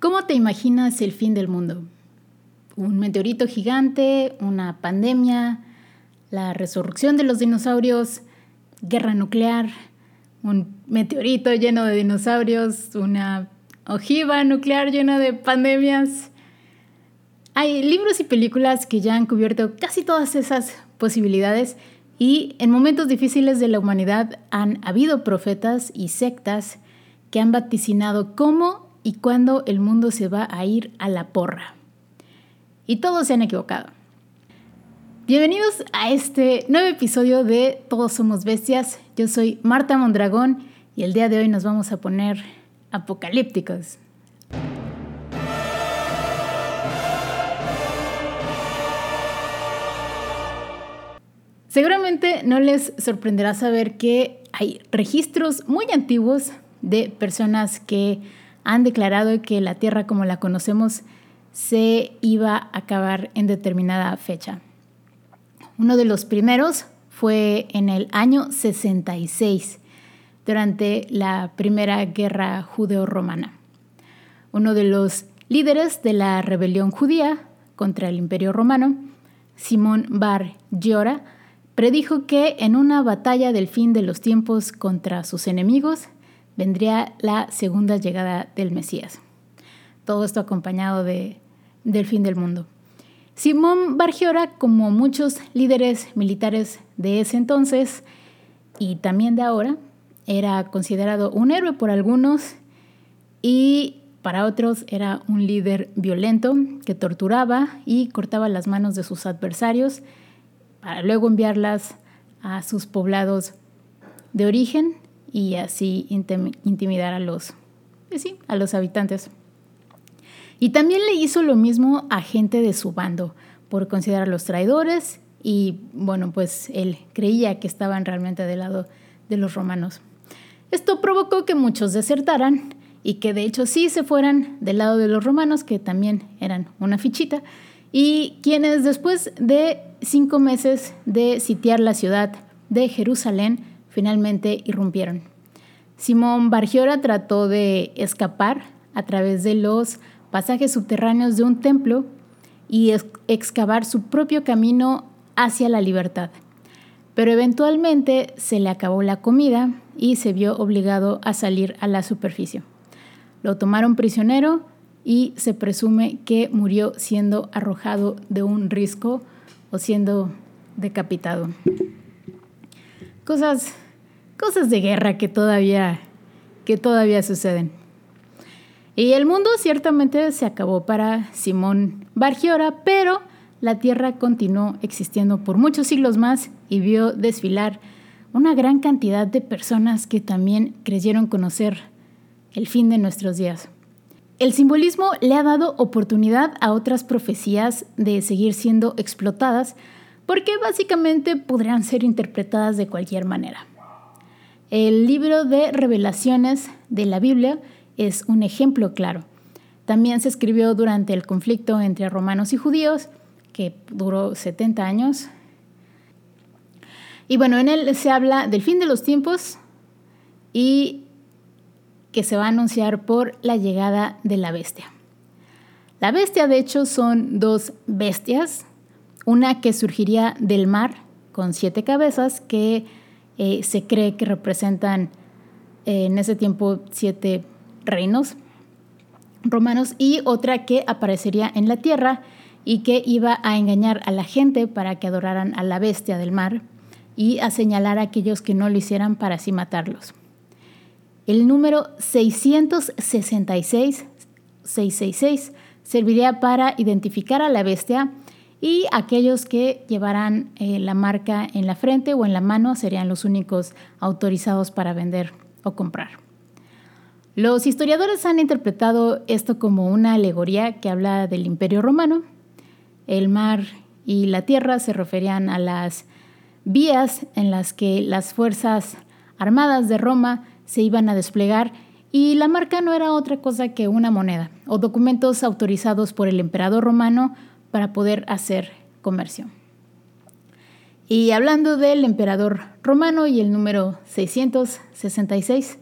¿Cómo te imaginas el fin del mundo? ¿Un meteorito gigante? ¿Una pandemia? ¿La resurrección de los dinosaurios? ¿Guerra nuclear? ¿Un meteorito lleno de dinosaurios? ¿Una ojiva nuclear llena de pandemias? Hay libros y películas que ya han cubierto casi todas esas posibilidades y en momentos difíciles de la humanidad han habido profetas y sectas que han vaticinado cómo y cuándo el mundo se va a ir a la porra. Y todos se han equivocado. Bienvenidos a este nuevo episodio de Todos Somos Bestias. Yo soy Marta Mondragón y el día de hoy nos vamos a poner apocalípticos. Seguramente no les sorprenderá saber que hay registros muy antiguos de personas que han declarado que la Tierra como la conocemos se iba a acabar en determinada fecha. Uno de los primeros fue en el año 66, durante la Primera Guerra Judeo-Romana. Uno de los líderes de la rebelión judía contra el Imperio Romano, Simón Bar Giora, predijo que en una batalla del fin de los tiempos contra sus enemigos, vendría la segunda llegada del Mesías. Todo esto acompañado de, del fin del mundo. Simón Bargiora, como muchos líderes militares de ese entonces y también de ahora, era considerado un héroe por algunos y para otros era un líder violento que torturaba y cortaba las manos de sus adversarios para luego enviarlas a sus poblados de origen y así intimidar a los, pues sí, a los habitantes. Y también le hizo lo mismo a gente de su bando por considerarlos traidores y bueno, pues él creía que estaban realmente del lado de los romanos. Esto provocó que muchos desertaran y que de hecho sí se fueran del lado de los romanos, que también eran una fichita, y quienes después de cinco meses de sitiar la ciudad de Jerusalén finalmente irrumpieron. Simón Bargiora trató de escapar a través de los pasajes subterráneos de un templo y excavar su propio camino hacia la libertad. Pero eventualmente se le acabó la comida y se vio obligado a salir a la superficie. Lo tomaron prisionero y se presume que murió siendo arrojado de un risco o siendo decapitado. Cosas cosas de guerra que todavía, que todavía suceden. Y el mundo ciertamente se acabó para Simón Bargiora, pero la Tierra continuó existiendo por muchos siglos más y vio desfilar una gran cantidad de personas que también creyeron conocer el fin de nuestros días. El simbolismo le ha dado oportunidad a otras profecías de seguir siendo explotadas porque básicamente podrían ser interpretadas de cualquier manera. El libro de revelaciones de la Biblia es un ejemplo claro. También se escribió durante el conflicto entre romanos y judíos, que duró 70 años. Y bueno, en él se habla del fin de los tiempos y que se va a anunciar por la llegada de la bestia. La bestia, de hecho, son dos bestias, una que surgiría del mar con siete cabezas, que eh, se cree que representan eh, en ese tiempo siete reinos romanos y otra que aparecería en la tierra y que iba a engañar a la gente para que adoraran a la bestia del mar y a señalar a aquellos que no lo hicieran para así matarlos. El número 666, 666 serviría para identificar a la bestia y aquellos que llevarán eh, la marca en la frente o en la mano serían los únicos autorizados para vender o comprar. Los historiadores han interpretado esto como una alegoría que habla del imperio romano. El mar y la tierra se referían a las vías en las que las fuerzas armadas de Roma se iban a desplegar y la marca no era otra cosa que una moneda o documentos autorizados por el emperador romano para poder hacer comercio. Y hablando del emperador romano y el número 666,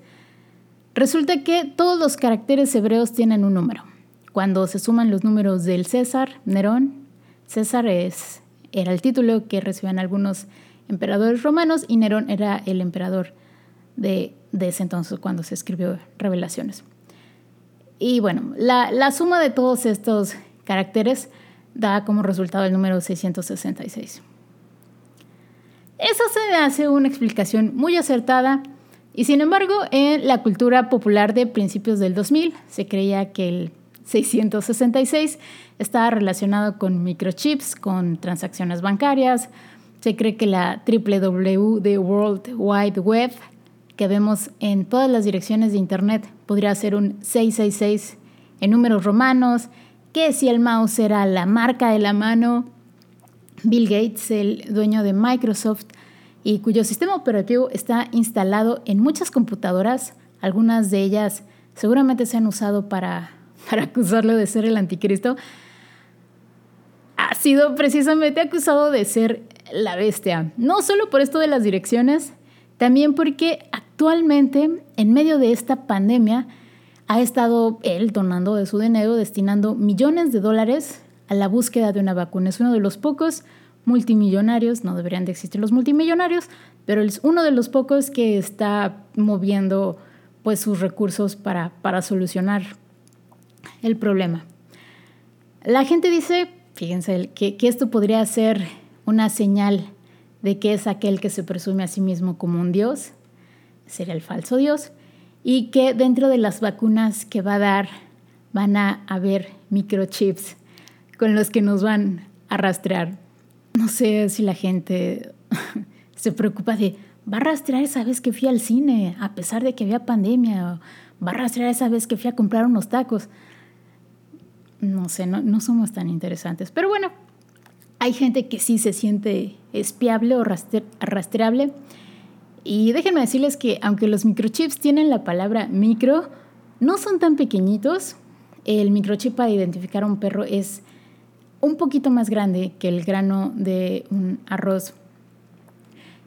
resulta que todos los caracteres hebreos tienen un número. cuando se suman los números del César, Nerón, César es, era el título que recibían algunos emperadores romanos y Nerón era el emperador de, ese entonces cuando se escribió Revelaciones. Y bueno, la, la suma de todos estos caracteres da como resultado el número 666. Esa se hace una explicación muy acertada y sin embargo en la cultura popular de principios del 2000 se creía que el 666 estaba relacionado con microchips, con transacciones bancarias. Se cree que la W de World Wide Web que vemos en todas las direcciones de Internet podría ser un 666 en números romanos, que si el mouse era la marca de la mano, Bill Gates, el dueño de Microsoft, y cuyo sistema operativo está instalado en muchas computadoras, algunas de ellas seguramente se han usado para, para acusarlo de ser el anticristo, ha sido precisamente acusado de ser la bestia. No solo por esto de las direcciones, también porque actualmente, en medio de esta pandemia, ha estado él donando de su dinero, destinando millones de dólares a la búsqueda de una vacuna. Es uno de los pocos multimillonarios, no deberían de existir los multimillonarios, pero es uno de los pocos que está moviendo pues sus recursos para, para solucionar el problema. La gente dice, fíjense, que, que esto podría ser una señal de que es aquel que se presume a sí mismo como un dios, sería el falso dios, y que dentro de las vacunas que va a dar van a haber microchips con los que nos van a rastrear. No sé si la gente se preocupa de, va a rastrear esa vez que fui al cine, a pesar de que había pandemia, o va a rastrear esa vez que fui a comprar unos tacos. No sé, no, no somos tan interesantes. Pero bueno, hay gente que sí se siente espiable o rastreable. Y déjenme decirles que aunque los microchips tienen la palabra micro, no son tan pequeñitos. El microchip para identificar a un perro es un poquito más grande que el grano de un arroz.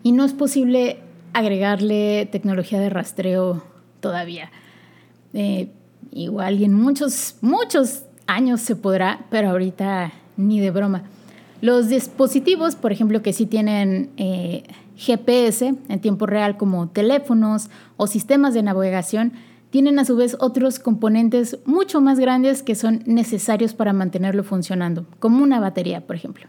Y no es posible agregarle tecnología de rastreo todavía. Eh, igual y en muchos, muchos años se podrá, pero ahorita ni de broma. Los dispositivos, por ejemplo, que sí tienen eh, GPS en tiempo real como teléfonos o sistemas de navegación, tienen a su vez otros componentes mucho más grandes que son necesarios para mantenerlo funcionando, como una batería, por ejemplo.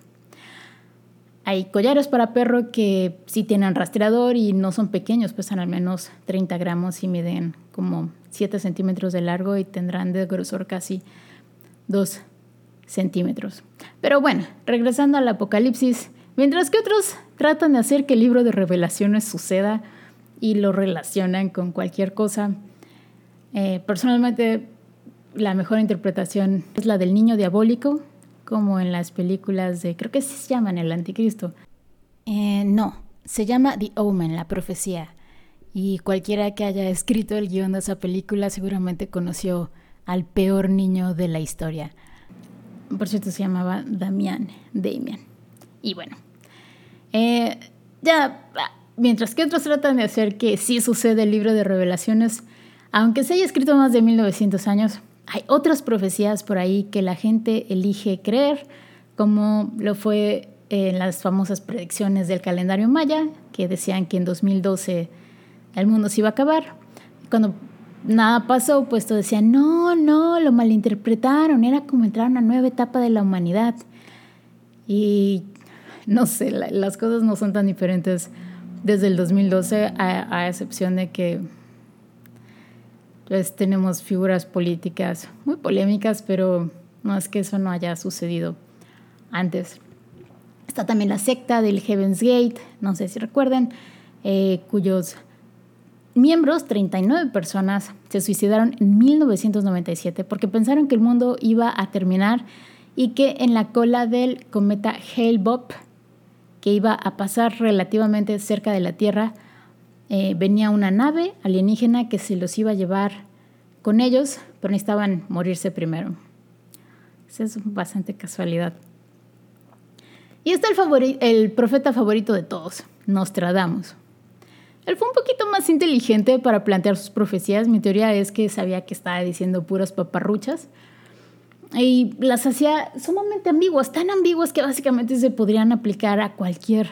Hay collares para perro que sí tienen rastreador y no son pequeños, pesan al menos 30 gramos y miden como 7 centímetros de largo y tendrán de grosor casi 2 centímetros. Pero bueno, regresando al apocalipsis, mientras que otros tratan de hacer que el libro de revelaciones suceda y lo relacionan con cualquier cosa, eh, personalmente la mejor interpretación es la del niño diabólico, como en las películas de, creo que se llaman El Anticristo. Eh, no, se llama The Omen, la profecía. Y cualquiera que haya escrito el guion de esa película seguramente conoció al peor niño de la historia. Por cierto, se llamaba Damián, Damian. Y bueno, eh, ya, mientras que otros tratan de hacer que sí sucede el libro de revelaciones, aunque se haya escrito más de 1900 años, hay otras profecías por ahí que la gente elige creer, como lo fue en las famosas predicciones del calendario maya, que decían que en 2012 el mundo se iba a acabar. Cuando nada pasó, pues todos decían, no, no, lo malinterpretaron, era como entrar a una nueva etapa de la humanidad. Y no sé, las cosas no son tan diferentes desde el 2012, a, excepción de que pues tenemos figuras políticas muy polémicas, pero no es que eso no haya sucedido antes. Está también la secta del Heaven's Gate, no sé si recuerden, eh, cuyos miembros, 39 personas, se suicidaron en 1997 porque pensaron que el mundo iba a terminar y que en la cola del cometa Hale-Bopp, que iba a pasar relativamente cerca de la Tierra, eh, venía una nave alienígena que se los iba a llevar con ellos, pero necesitaban morirse primero. Esa es bastante casualidad. Y está el, el profeta favorito de todos, Nostradamus. Él fue un poquito más inteligente para plantear sus profecías. Mi teoría es que sabía que estaba diciendo puras paparruchas. Y las hacía sumamente ambiguas, tan ambiguas que básicamente se podrían aplicar a cualquier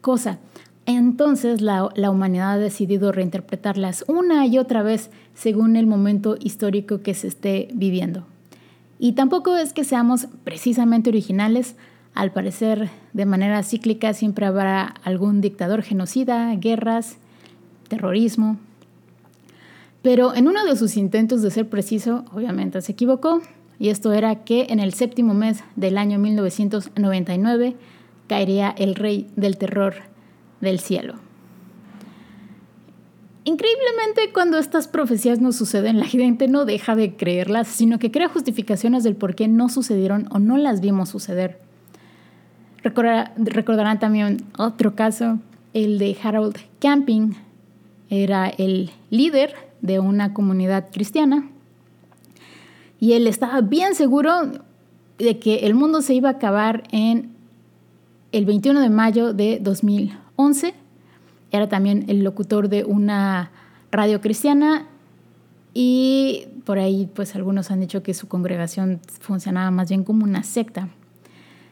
cosa. Entonces la, la, humanidad ha decidido reinterpretarlas una y otra vez según el momento histórico que se esté viviendo. Y tampoco es que seamos precisamente originales, al parecer de manera cíclica siempre habrá algún dictador genocida, guerras, terrorismo. Pero en uno de sus intentos de ser preciso, obviamente se equivocó, y esto era que en el séptimo mes del año 1999 caería el rey del terror del cielo. Increíblemente, cuando estas profecías no suceden, la gente no deja de creerlas, sino que crea justificaciones del por qué no sucedieron o no las vimos suceder. recordarán también otro caso, el de Harold Camping. Era el líder de una comunidad cristiana y él estaba bien seguro de que el mundo se iba a acabar en el 21 de mayo de 2011. Era también el locutor de una radio cristiana y por ahí pues algunos han dicho que su congregación funcionaba más bien como una secta.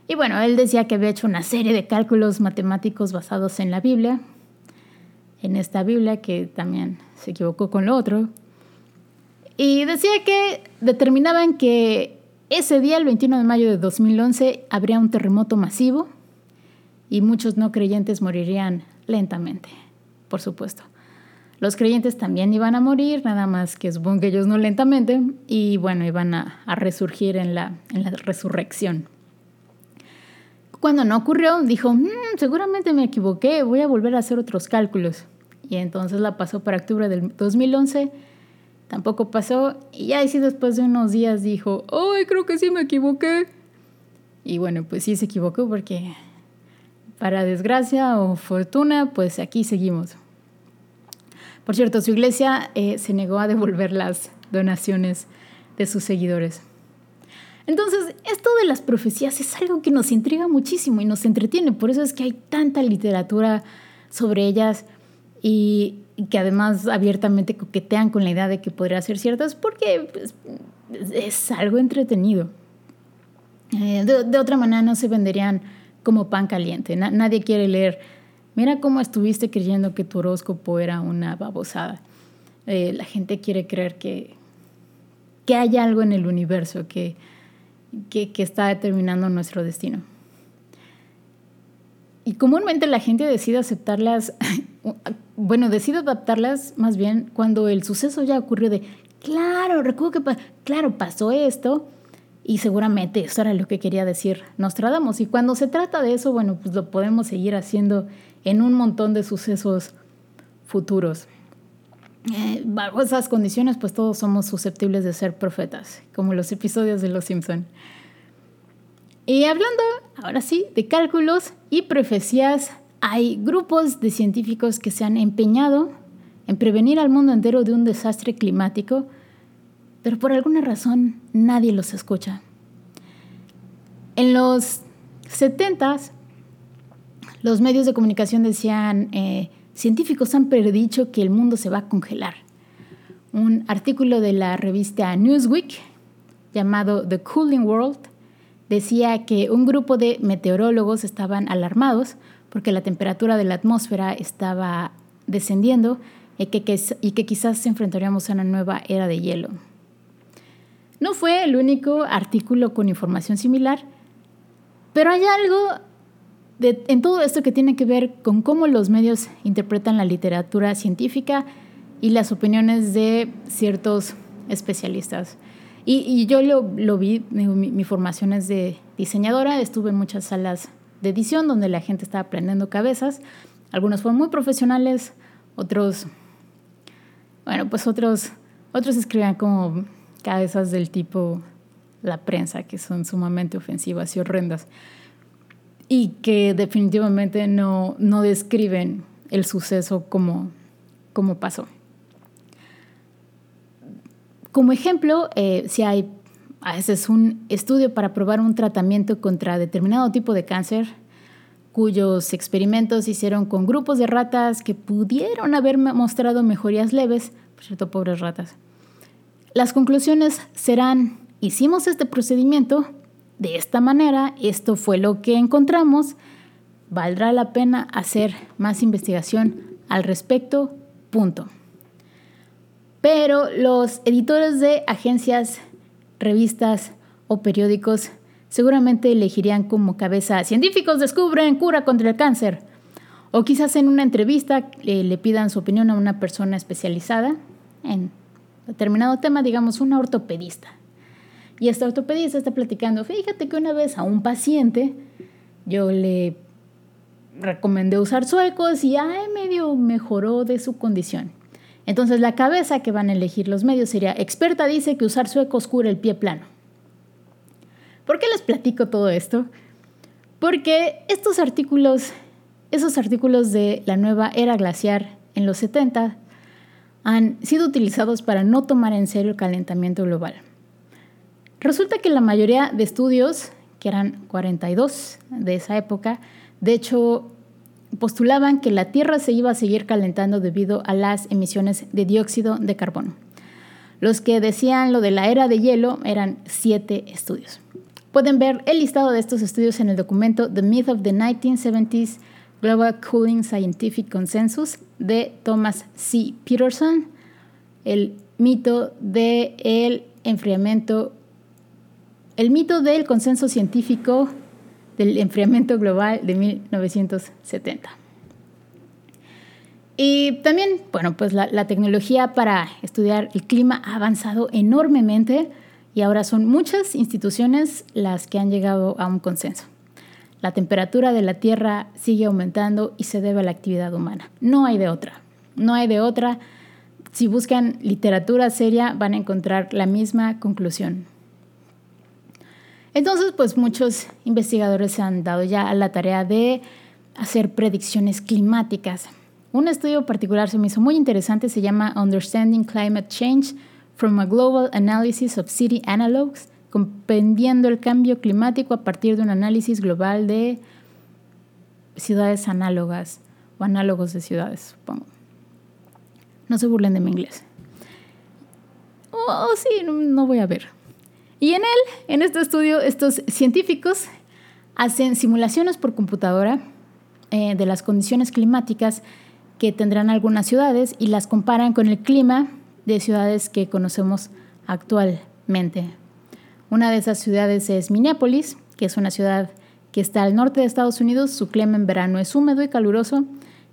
Y bueno, él decía que había hecho una serie de cálculos matemáticos basados en la Biblia, en esta Biblia que también se equivocó con lo otro, y decía que determinaban que ese día, el 21 de mayo de 2011, habría un terremoto masivo y muchos no creyentes morirían lentamente, por supuesto. Los creyentes también iban a morir, nada más que supongo que ellos no lentamente, y bueno, iban a, resurgir en la, en la resurrección. Cuando no ocurrió, dijo, mm, seguramente me equivoqué, voy a volver a hacer otros cálculos. Y entonces la pasó para octubre del 2011 Tampoco pasó y ya así después de unos días dijo, ¡ay, creo que sí me equivoqué! Y bueno, pues sí se equivocó porque para desgracia o fortuna, pues aquí seguimos. Por cierto, su iglesia eh, se negó a devolver las donaciones de sus seguidores. Entonces, esto de las profecías es algo que nos intriga muchísimo y nos entretiene. Por eso es que hay tanta literatura sobre ellas y que además abiertamente coquetean con la idea de que podría ser ciertas porque pues, es algo entretenido. Eh, de, otra manera no se venderían como pan caliente. nadie quiere leer, mira cómo estuviste creyendo que tu horóscopo era una babosada. Eh, la gente quiere creer que, que hay algo en el universo que, que, que está determinando nuestro destino. Y comúnmente la gente decide aceptarlas bueno, decido adaptarlas más bien cuando el suceso ya ocurrió de, claro, recuerdo que, claro, pasó esto y seguramente eso era lo que quería decir Nostradamus. Y cuando se trata de eso, bueno, pues lo podemos seguir haciendo en un montón de sucesos futuros. Eh, bajo esas condiciones, pues todos somos susceptibles de ser profetas, como los episodios de Los Simpson. Y hablando, ahora sí, de cálculos y profecías hay grupos de científicos que se han empeñado en prevenir al mundo entero de un desastre climático, pero por alguna razón nadie los escucha. En los 70 los medios de comunicación decían, eh, científicos han predicho que el mundo se va a congelar. Un artículo de la revista Newsweek llamado The Cooling World decía que un grupo de meteorólogos estaban alarmados porque la temperatura de la atmósfera estaba descendiendo y que, y que quizás enfrentaríamos a una nueva era de hielo. No fue el único artículo con información similar, pero hay algo en todo esto que tiene que ver con cómo los medios interpretan la literatura científica y las opiniones de ciertos especialistas. Y, yo lo, vi, mi, mi, formación es de diseñadora, estuve en muchas salas de edición donde la gente estaba aprendiendo cabezas. Algunos fueron muy profesionales, otros, bueno, pues otros, otros escribían como cabezas del tipo la prensa, que son sumamente ofensivas y horrendas, y que definitivamente no, no describen el suceso como, como pasó. Como ejemplo, eh, si hay a veces un estudio para probar un tratamiento contra determinado tipo de cáncer, cuyos experimentos hicieron con grupos de ratas que pudieron haber mostrado mejorías leves, por cierto, pobres ratas. Las conclusiones serán hicimos este procedimiento de esta manera, esto fue lo que encontramos, valdrá la pena hacer más investigación al respecto, punto. Pero los editores de agencias, revistas o periódicos seguramente elegirían como cabeza científicos descubren cura contra el cáncer. O quizás en una entrevista eh, le pidan su opinión a una persona especializada en determinado tema, digamos una ortopedista. Y esta ortopedista está platicando, fíjate que una vez a un paciente yo le recomendé usar suecos y ay, medio mejoró de su condición. Entonces la cabeza que van a elegir los medios sería, experta dice que usar suecos cura el pie plano. ¿Por qué les platico todo esto? Porque estos artículos, esos artículos de la nueva era glaciar en los 70 han sido utilizados para no tomar en serio el calentamiento global. Resulta que la mayoría de estudios, que eran 42 de esa época, de hecho postulaban que la Tierra se iba a seguir calentando debido a las emisiones de dióxido de carbono. Los que decían lo de la era de hielo eran siete estudios. Pueden ver el listado de estos estudios en el documento The Myth of the 1970s Global Cooling Scientific Consensus de Thomas C. Peterson, el mito del enfriamiento, el mito del consenso científico del enfriamiento global de 1970. Y también, bueno, pues la, tecnología para estudiar el clima ha avanzado enormemente y ahora son muchas instituciones las que han llegado a un consenso. La temperatura de la Tierra sigue aumentando y se debe a la actividad humana. No hay de otra. No hay de otra. Si buscan literatura seria van a encontrar la misma conclusión. Entonces, pues muchos investigadores se han dado ya a la tarea de hacer predicciones climáticas. Un estudio particular se me hizo muy interesante, se llama Understanding Climate Change from a Global Analysis of City Analogs, comprendiendo el cambio climático a partir de un análisis global de ciudades análogas o análogos de ciudades, supongo. No se burlen de mi inglés. Oh, sí, no voy a ver. Y en él, en este estudio, estos científicos hacen simulaciones por computadora eh, de las condiciones climáticas que tendrán algunas ciudades y las comparan con el clima de ciudades que conocemos actualmente. Una de esas ciudades es Minneapolis, que es una ciudad que está al norte de Estados Unidos. Su clima en verano es húmedo y caluroso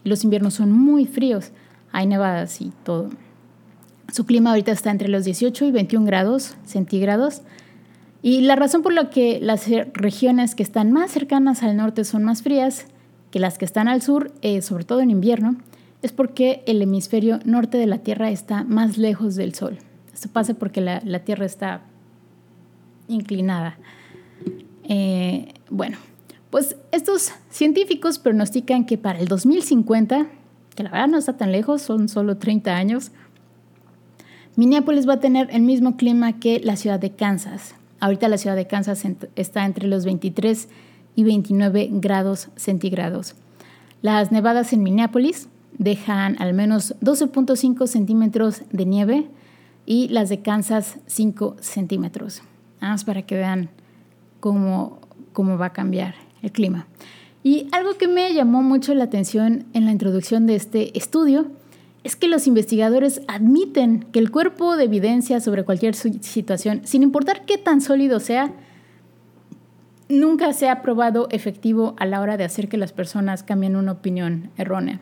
y los inviernos son muy fríos. Hay nevadas y todo. Su clima ahorita está entre los 18 y 21 grados centígrados. Y la razón por la que las regiones que están más cercanas al norte son más frías que las que están al sur, eh, sobre todo en invierno, es porque el hemisferio norte de la Tierra está más lejos del Sol. Esto pasa porque la, Tierra está inclinada. Eh, bueno, pues estos científicos pronostican que para el 2050, que la verdad no está tan lejos, son solo 30 años, Minneapolis va a tener el mismo clima que la ciudad de Kansas. Ahorita la ciudad de Kansas está entre los 23 y 29 grados centígrados. Las nevadas en Minneapolis dejan al menos 12.5 centímetros de nieve y las de Kansas 5 centímetros. Nada más para que vean cómo, cómo va a cambiar el clima. Y algo que me llamó mucho la atención en la introducción de este estudio es que los investigadores admiten que el cuerpo de evidencia sobre cualquier situación, sin importar qué tan sólido sea, nunca se ha probado efectivo a la hora de hacer que las personas cambien una opinión errónea.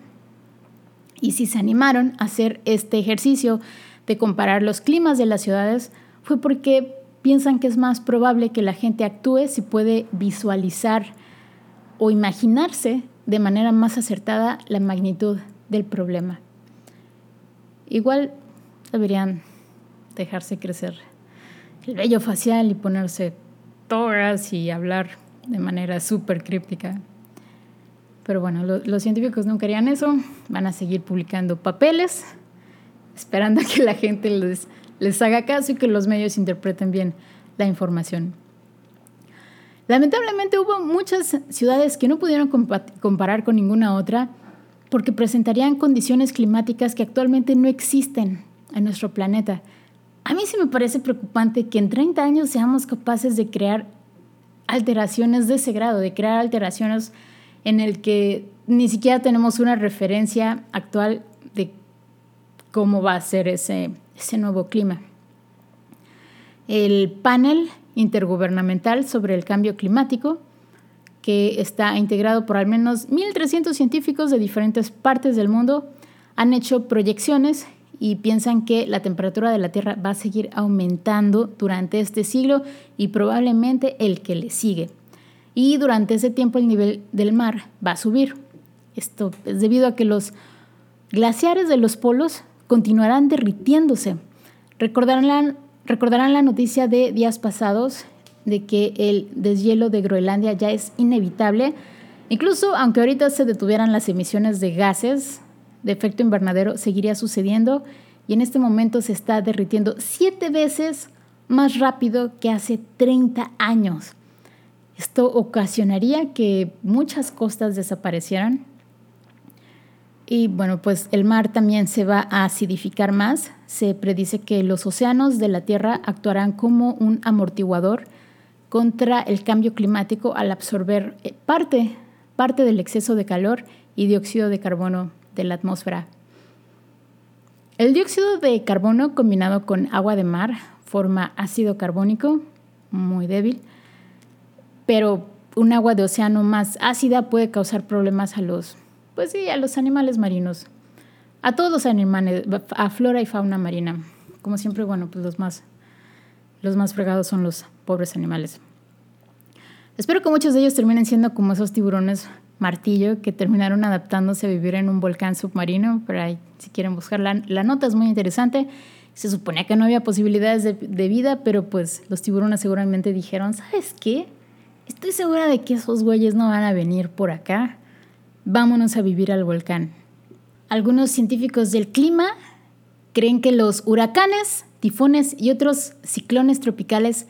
Y si se animaron a hacer este ejercicio de comparar los climas de las ciudades, fue porque piensan que es más probable que la gente actúe si puede visualizar o imaginarse de manera más acertada la magnitud del problema. Igual deberían dejarse crecer el vello facial y ponerse togas y hablar de manera súper críptica. Pero bueno, los científicos no querían eso, van a seguir publicando papeles, esperando a que la gente les, les haga caso y que los medios interpreten bien la información. Lamentablemente hubo muchas ciudades que no pudieron comparar con ninguna otra porque presentarían condiciones climáticas que actualmente no existen en nuestro planeta. a mí sí me parece preocupante que en 30 años seamos capaces de crear alteraciones de ese grado, de crear alteraciones en el que ni siquiera tenemos una referencia actual de cómo va a ser ese, ese nuevo clima. El panel intergubernamental sobre el cambio climático, que está integrado por al menos 1.300 científicos de diferentes partes del mundo, han hecho proyecciones y piensan que la temperatura de la Tierra va a seguir aumentando durante este siglo y probablemente el que le sigue. Y durante ese tiempo el nivel del mar va a subir. Esto es debido a que los glaciares de los polos continuarán derritiéndose. Recordarán la, recordarán la noticia de días pasados de que el deshielo de Groenlandia ya es inevitable. Incluso aunque ahorita se detuvieran las emisiones de gases de efecto invernadero seguiría sucediendo y en este momento se está derritiendo siete veces más rápido que hace 30 años. Esto ocasionaría que muchas costas desaparecieran. Y bueno, pues el mar también se va a acidificar más. Se predice que los océanos de la Tierra actuarán como un amortiguador contra el cambio climático al absorber eh, parte, parte del exceso de calor y dióxido de carbono de la atmósfera. El dióxido de carbono combinado con agua de mar forma ácido carbónico, muy débil, pero un agua de océano más ácida puede causar problemas a los, pues sí, a los animales marinos, a todos los animales, a flora y fauna marina. Como siempre, bueno, pues los más, los más fregados son los pobres animales. Espero que muchos de ellos terminen siendo como esos tiburones martillo que terminaron adaptándose a vivir en un volcán submarino, pero ahí, si quieren buscar la, nota es muy interesante. Se suponía que no había posibilidades de, de, vida, pero pues los tiburones seguramente dijeron, ¿sabes qué? Estoy segura de que esos güeyes no van a venir por acá. Vámonos a vivir al volcán. Algunos científicos del clima creen que los huracanes, tifones y otros ciclones tropicales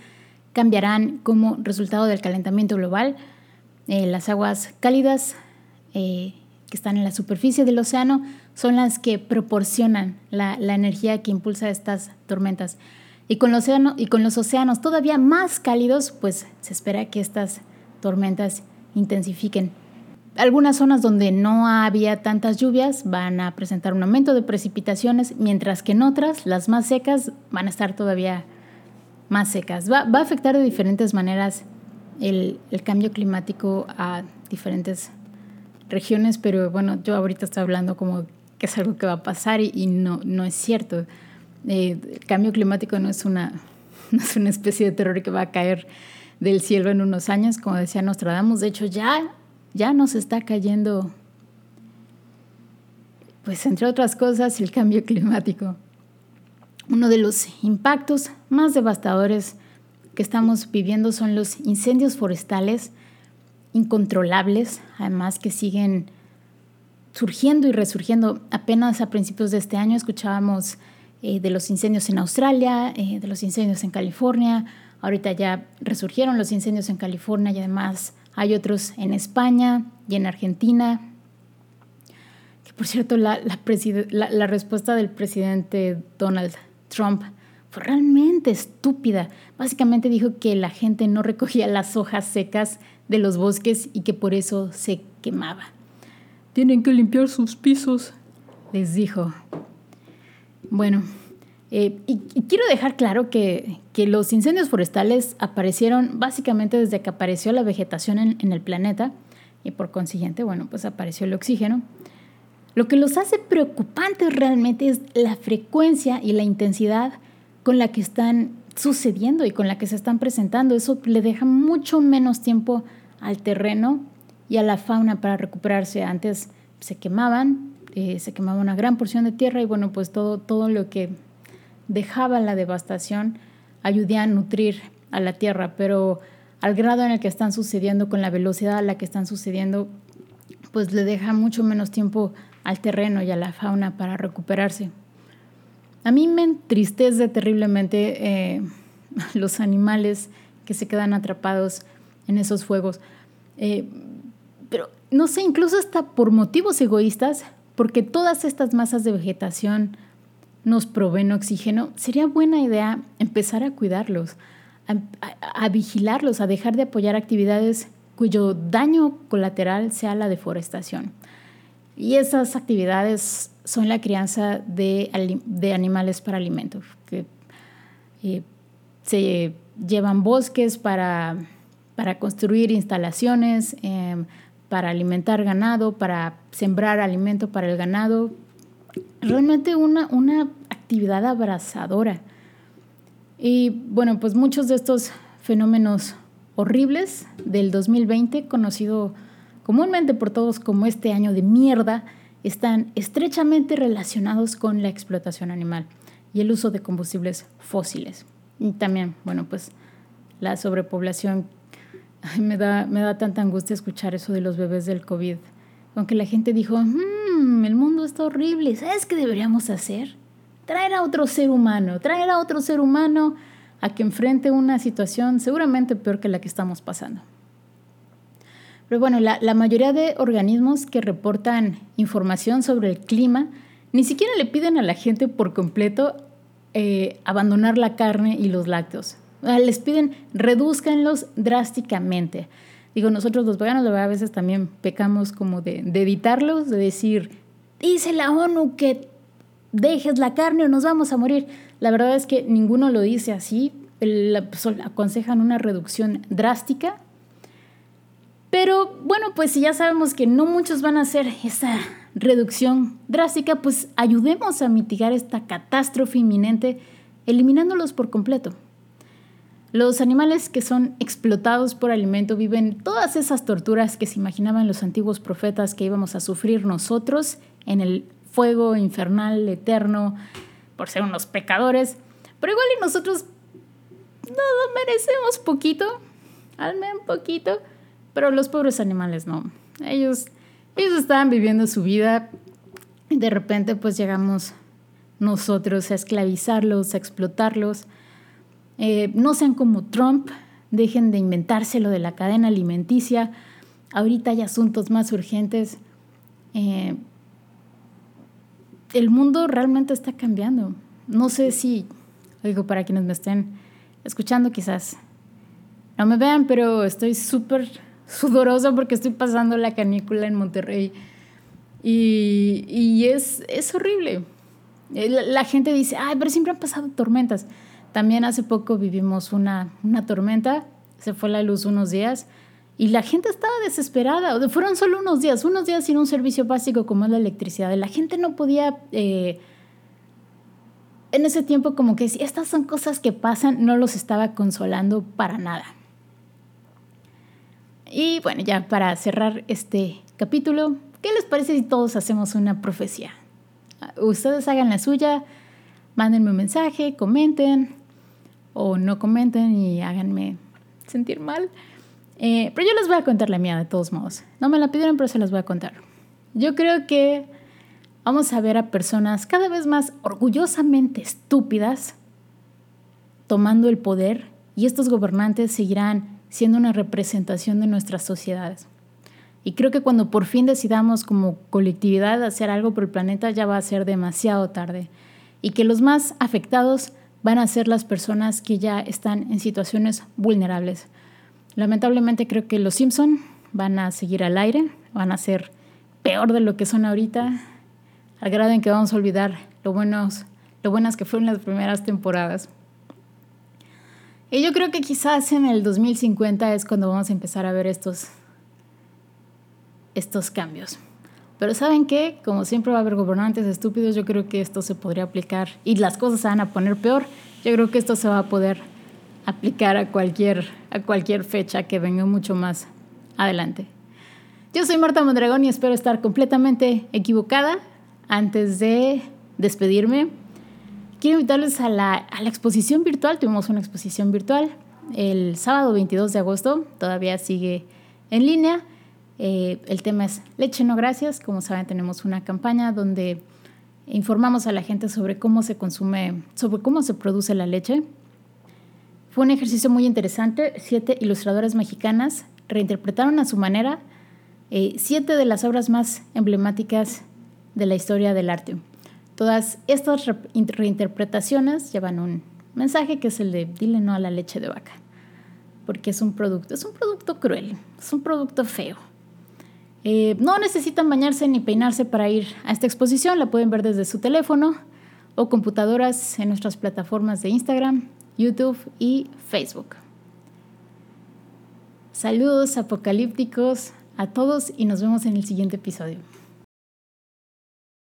cambiarán como resultado del calentamiento global eh, las aguas cálidas eh, que están en la superficie del océano son las que proporcionan la, energía que impulsa estas tormentas. Y con, océano, y con los océanos todavía más cálidos, pues se espera que estas tormentas intensifiquen. Algunas zonas donde no había tantas lluvias van a presentar un aumento de precipitaciones, mientras que en otras, las más secas, van a estar todavía más secas. Va, va a afectar de diferentes maneras el, cambio climático a diferentes regiones, pero bueno, yo ahorita estoy hablando como que es algo que va a pasar y, no, no es cierto. Eh, el cambio climático no es, una, no es una especie de terror que va a caer del cielo en unos años, como decía Nostradamus. De hecho, ya, ya nos está cayendo, pues entre otras cosas, el cambio climático. Uno de los impactos más devastadores que estamos viviendo son los incendios forestales incontrolables, además que siguen surgiendo y resurgiendo. Apenas a principios de este año escuchábamos eh, de los incendios en Australia, eh, de los incendios en California. Ahorita ya resurgieron los incendios en California y además hay otros en España y en Argentina. Que por cierto, la, la respuesta del presidente Donald Trump fue realmente estúpida. Básicamente dijo que la gente no recogía las hojas secas de los bosques y que por eso se quemaba. Tienen que limpiar sus pisos, les dijo. Bueno, eh, y, quiero dejar claro que, los incendios forestales aparecieron básicamente desde que apareció la vegetación en, el planeta y por consiguiente, bueno, pues apareció el oxígeno. Lo que los hace preocupantes realmente es la frecuencia y la intensidad con la que están sucediendo y con la que se están presentando. Eso le deja mucho menos tiempo al terreno y a la fauna para recuperarse. Antes se quemaban, eh, se quemaba una gran porción de tierra y bueno, pues todo, todo lo que dejaba la devastación ayudía a nutrir a la tierra, pero al grado en el que están sucediendo, con la velocidad a la que están sucediendo, pues le deja mucho menos tiempo al terreno y a la fauna para recuperarse. A mí me entristece terriblemente eh, los animales que se quedan atrapados en esos fuegos. Eh, pero no sé, incluso hasta por motivos egoístas, porque todas estas masas de vegetación nos proveen oxígeno, sería buena idea empezar a cuidarlos, a, vigilarlos, a dejar de apoyar actividades cuyo daño colateral sea la deforestación. Y esas actividades son la crianza de, animales para alimentos, que eh, se llevan bosques para, construir instalaciones, em, para alimentar ganado, para sembrar alimento para el ganado. Realmente una, una actividad abrazadora. Y bueno, pues muchos de estos fenómenos horribles del 2020, conocido comúnmente por todos como este año de mierda, están estrechamente relacionados con la explotación animal y el uso de combustibles fósiles. Y también, bueno, pues la sobrepoblación. me, da, me da tanta angustia escuchar eso de los bebés del COVID. Aunque la gente dijo, mmm, el mundo está horrible, ¿sabes qué deberíamos hacer? Traer a otro ser humano, traer a otro ser humano a que enfrente una situación seguramente peor que la que estamos pasando. Pero bueno, la, la mayoría de organismos que reportan información sobre el clima ni siquiera le piden a la gente por completo eh, abandonar la carne y los lácteos. Les piden reduzcanlos drásticamente. Digo, nosotros los veganos a veces también pecamos como de, de evitarlos, de decir, dice la ONU que dejes la carne o nos vamos a morir. La verdad es que ninguno lo dice así. Pues, aconsejan una reducción drástica. Pero bueno, pues si ya sabemos que no muchos van a hacer esa reducción drástica, pues ayudemos a mitigar esta catástrofe inminente eliminándolos por completo. Los animales que son explotados por alimento viven todas esas torturas que se imaginaban los antiguos profetas que íbamos a sufrir nosotros en el fuego infernal eterno por ser unos pecadores. Pero igual y nosotros no merecemos poquito, al menos poquito, pero los pobres animales no. Ellos ellos estaban viviendo su vida y de repente pues llegamos nosotros a esclavizarlos, a explotarlos. Eh, no sean como Trump, dejen de inventarse lo de la cadena alimenticia. Ahorita hay asuntos más urgentes. Eh, el mundo realmente está cambiando. No sé si, digo, para quienes me estén escuchando quizás no me vean, pero estoy súper sudorosa porque estoy pasando la canícula en Monterrey. Y, es, es horrible. Eh, la, gente dice, ay, pero siempre han pasado tormentas. También hace poco vivimos una, una tormenta, se fue la luz unos días y la gente estaba desesperada. Fueron solo unos días, unos días sin un servicio básico como es la electricidad. La gente no podía... Eh, en ese tiempo como que si estas son cosas que pasan, no los estaba consolando para nada. Y bueno, ya para cerrar este capítulo, ¿qué les parece si todos hacemos una profecía? Ustedes hagan la suya, mándenme un mensaje, comenten o no comenten y háganme sentir mal. Eh, pero yo les voy a contar la mía de todos modos. No me la pidieron, pero se las voy a contar. Yo creo que vamos a ver a personas cada vez más orgullosamente estúpidas tomando el poder y estos gobernantes seguirán siendo una representación de nuestras sociedades. Y creo que cuando por fin decidamos como colectividad hacer algo por el planeta ya va a ser demasiado tarde. Y que los más afectados van a ser las personas que ya están en situaciones vulnerables. Lamentablemente creo que los Simpson van a seguir al aire, van a ser peor de lo que son ahorita, al grado en que vamos a olvidar lo buenos, lo buenas que fueron las primeras temporadas. Y yo creo que quizás en el 2050 es cuando vamos a empezar a ver estos, estos cambios. Pero ¿saben qué? Como siempre va a haber gobernantes estúpidos, yo creo que esto se podría aplicar y las cosas se van a poner peor. Yo creo que esto se va a poder aplicar a cualquier, a cualquier fecha que venga mucho más adelante. Yo soy Marta Mondragón y espero estar completamente equivocada. Antes de despedirme, quiero invitarles a la, exposición virtual. Tuvimos una exposición virtual el sábado 22 de agosto, todavía sigue en línea. Eh, el tema es Leche no gracias. Como saben, tenemos una campaña donde informamos a la gente sobre cómo se consume, sobre cómo se produce la leche. Fue un ejercicio muy interesante. Siete ilustradoras mexicanas reinterpretaron a su manera eh, siete de las obras más emblemáticas de la historia del arte. Todas estas reinterpretaciones llevan un mensaje que es el de dile no a la leche de vaca, porque es un producto, es un producto cruel, es un producto feo. Eh, no necesitan bañarse ni peinarse para ir a esta exposición, la pueden ver desde su teléfono o computadoras en nuestras plataformas de Instagram, YouTube y Facebook. Saludos apocalípticos a todos y nos vemos en el siguiente episodio.